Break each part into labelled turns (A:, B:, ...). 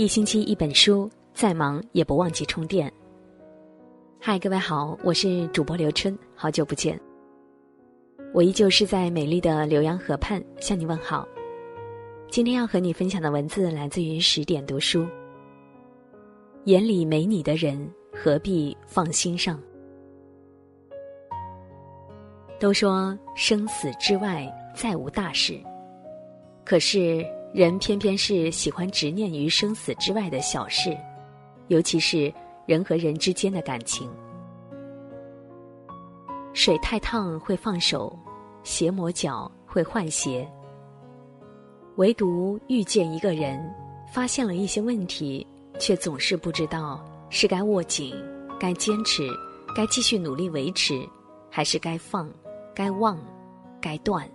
A: 一星期一本书，再忙也不忘记充电。嗨，各位好，我是主播刘春，好久不见。我依旧是在美丽的浏阳河畔向你问好。今天要和你分享的文字来自于十点读书。眼里没你的人，何必放心上？都说生死之外再无大事，可是。人偏偏是喜欢执念于生死之外的小事，尤其是人和人之间的感情。水太烫会放手，鞋磨脚会换鞋。唯独遇见一个人，发现了一些问题，却总是不知道是该握紧、该坚持、该继续努力维持，还是该放、该忘、该断。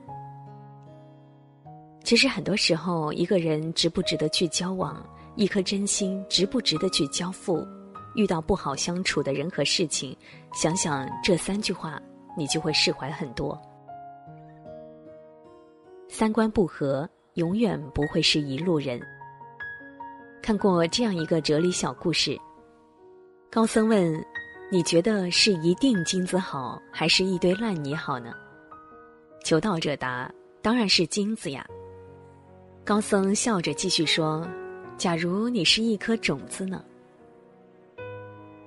A: 其实很多时候，一个人值不值得去交往，一颗真心值不值得去交付，遇到不好相处的人和事情，想想这三句话，你就会释怀很多。三观不合，永远不会是一路人。看过这样一个哲理小故事：高僧问，你觉得是一锭金子好，还是一堆烂泥好呢？求道者答：当然是金子呀。高僧笑着继续说：“假如你是一颗种子呢？”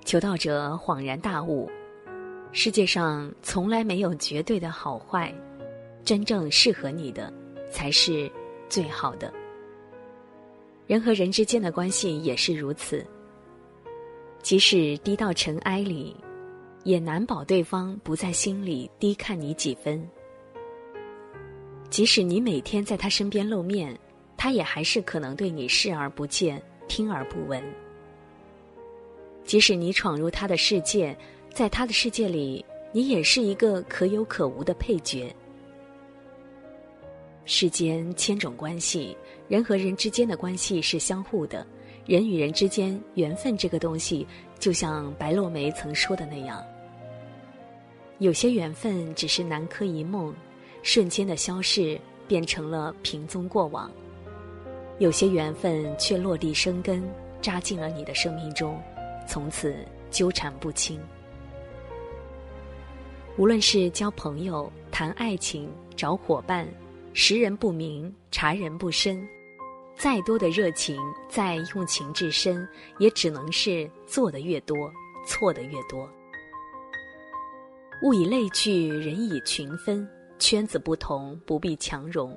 A: 求道者恍然大悟：世界上从来没有绝对的好坏，真正适合你的才是最好的。人和人之间的关系也是如此，即使低到尘埃里，也难保对方不在心里低看你几分；即使你每天在他身边露面。他也还是可能对你视而不见、听而不闻。即使你闯入他的世界，在他的世界里，你也是一个可有可无的配角。世间千种关系，人和人之间的关系是相互的。人与人之间缘分这个东西，就像白落梅曾说的那样，有些缘分只是南柯一梦，瞬间的消逝，变成了平踪过往。有些缘分却落地生根，扎进了你的生命中，从此纠缠不清。无论是交朋友、谈爱情、找伙伴，识人不明，察人不深，再多的热情，再用情至深，也只能是做的越多，错的越多。物以类聚，人以群分，圈子不同，不必强融。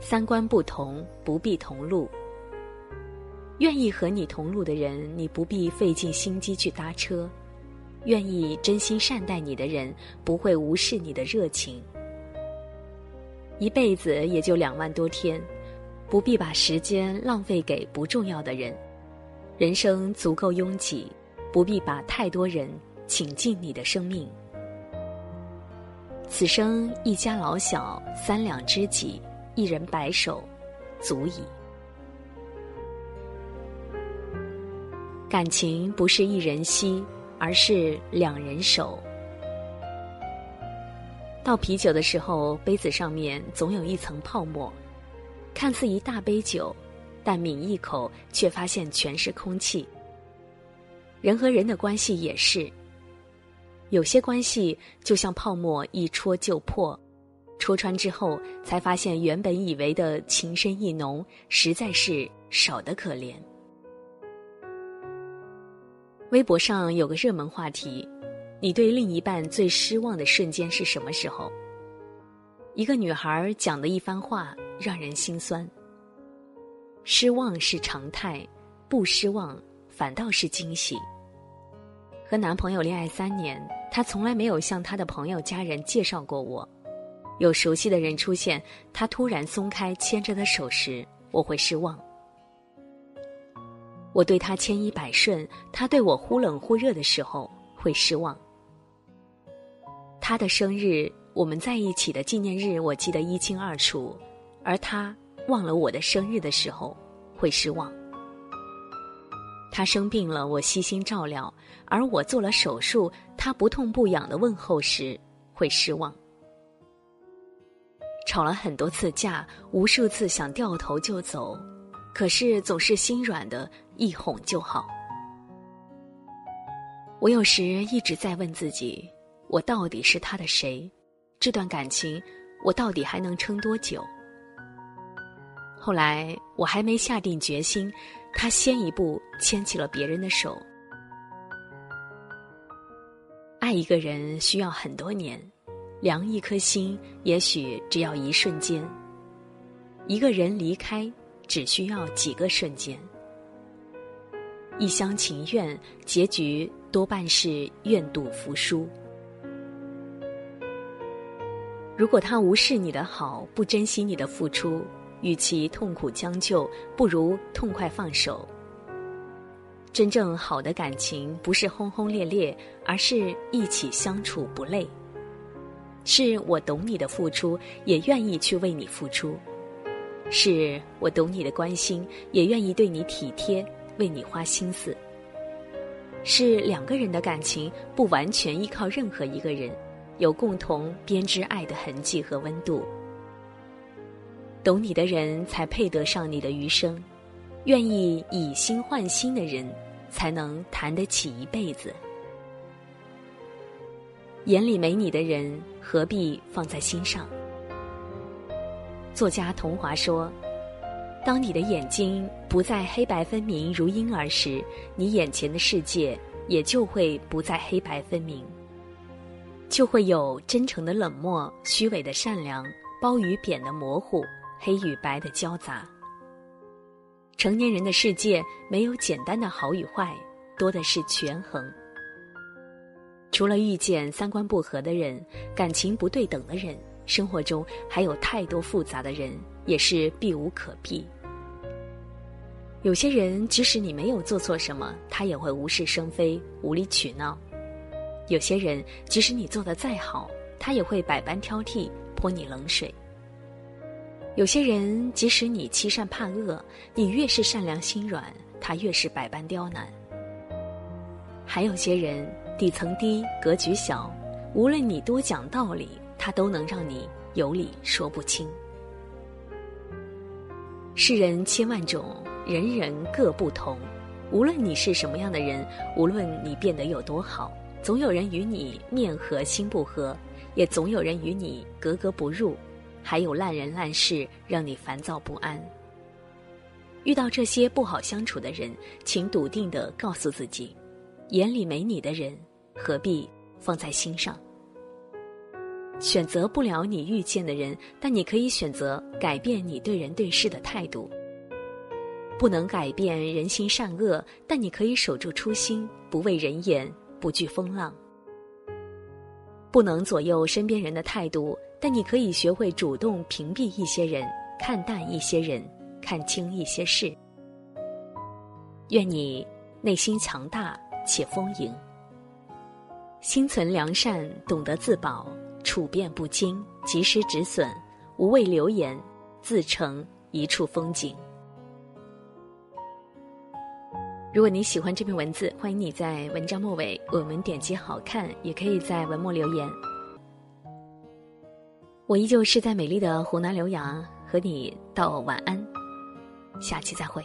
A: 三观不同，不必同路。愿意和你同路的人，你不必费尽心机去搭车；愿意真心善待你的人，不会无视你的热情。一辈子也就两万多天，不必把时间浪费给不重要的人。人生足够拥挤，不必把太多人请进你的生命。此生一家老小，三两知己。一人白首，足矣。感情不是一人惜，而是两人守。倒啤酒的时候，杯子上面总有一层泡沫，看似一大杯酒，但抿一口却发现全是空气。人和人的关系也是，有些关系就像泡沫，一戳就破。戳穿之后，才发现原本以为的情深意浓，实在是少得可怜。微博上有个热门话题：你对另一半最失望的瞬间是什么时候？一个女孩讲的一番话让人心酸。失望是常态，不失望反倒是惊喜。和男朋友恋爱三年，他从来没有向他的朋友家人介绍过我。有熟悉的人出现，他突然松开牵着的手时，我会失望。我对他千依百顺，他对我忽冷忽热的时候会失望。他的生日，我们在一起的纪念日，我记得一清二楚，而他忘了我的生日的时候会失望。他生病了，我悉心照料，而我做了手术，他不痛不痒的问候时会失望。吵了很多次架，无数次想掉头就走，可是总是心软的，一哄就好。我有时一直在问自己：我到底是他的谁？这段感情，我到底还能撑多久？后来我还没下定决心，他先一步牵起了别人的手。爱一个人需要很多年，凉一颗心也许只要一瞬间。一个人离开只需要几个瞬间。一厢情愿，结局多半是愿赌服输。如果他无视你的好，不珍惜你的付出，与其痛苦将就，不如痛快放手。真正好的感情不是轰轰烈烈，而是一起相处不累。是我懂你的付出，也愿意去为你付出；是我懂你的关心，也愿意对你体贴，为你花心思。是两个人的感情不完全依靠任何一个人，有共同编织爱的痕迹和温度。懂你的人才配得上你的余生，愿意以心换心的人。才能谈得起一辈子。眼里没你的人，何必放在心上？作家童华说：“当你的眼睛不再黑白分明如婴儿时，你眼前的世界也就会不再黑白分明，就会有真诚的冷漠、虚伪的善良、褒与贬的模糊、黑与白的交杂。”成年人的世界没有简单的好与坏，多的是权衡。除了遇见三观不合的人、感情不对等的人，生活中还有太多复杂的人，也是避无可避。有些人即使你没有做错什么，他也会无事生非、无理取闹；有些人即使你做的再好，他也会百般挑剔、泼你冷水。有些人，即使你欺善怕恶，你越是善良心软，他越是百般刁难。还有些人，底层低，格局小，无论你多讲道理，他都能让你有理说不清。世人千万种，人人各不同。无论你是什么样的人，无论你变得有多好，总有人与你面和心不和，也总有人与你格格不入。还有烂人烂事让你烦躁不安。遇到这些不好相处的人，请笃定的告诉自己：眼里没你的人，何必放在心上？选择不了你遇见的人，但你可以选择改变你对人对事的态度。不能改变人心善恶，但你可以守住初心，不畏人言，不惧风浪。不能左右身边人的态度。但你可以学会主动屏蔽一些人，看淡一些人，看清一些事。愿你内心强大且丰盈，心存良善，懂得自保，处变不惊，及时止损，无畏流言，自成一处风景。如果你喜欢这篇文字，欢迎你在文章末尾为我们点击好看，也可以在文末留言。我依旧是在美丽的湖南浏阳和你道晚安，下期再会。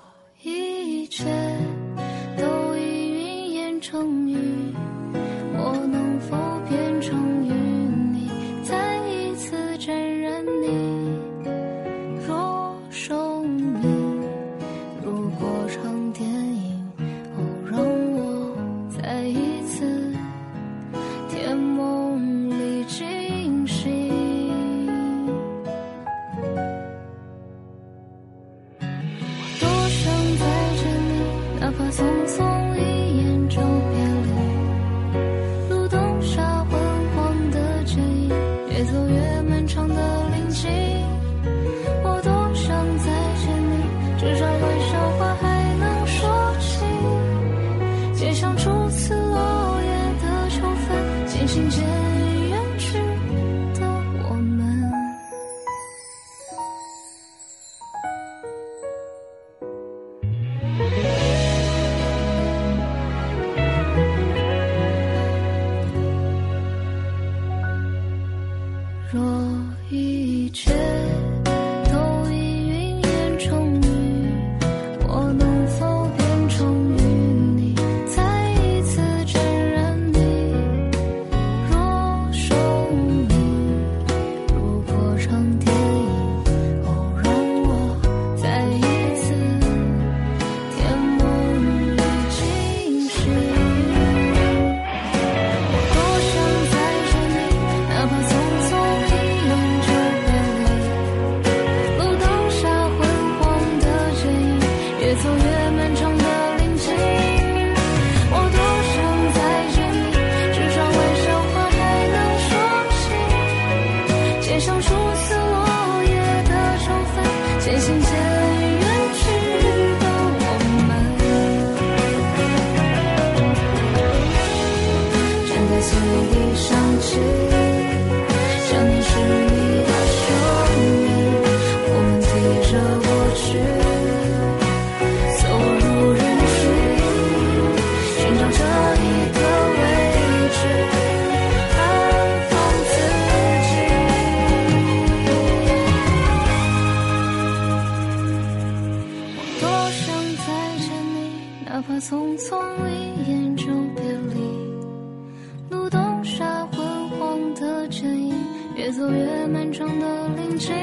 B: 匆匆回忆想起想念是你的声音我们提着过去走入人群寻找着一个位置安放自己。多想再见你哪怕匆匆一眼越走越漫长的林径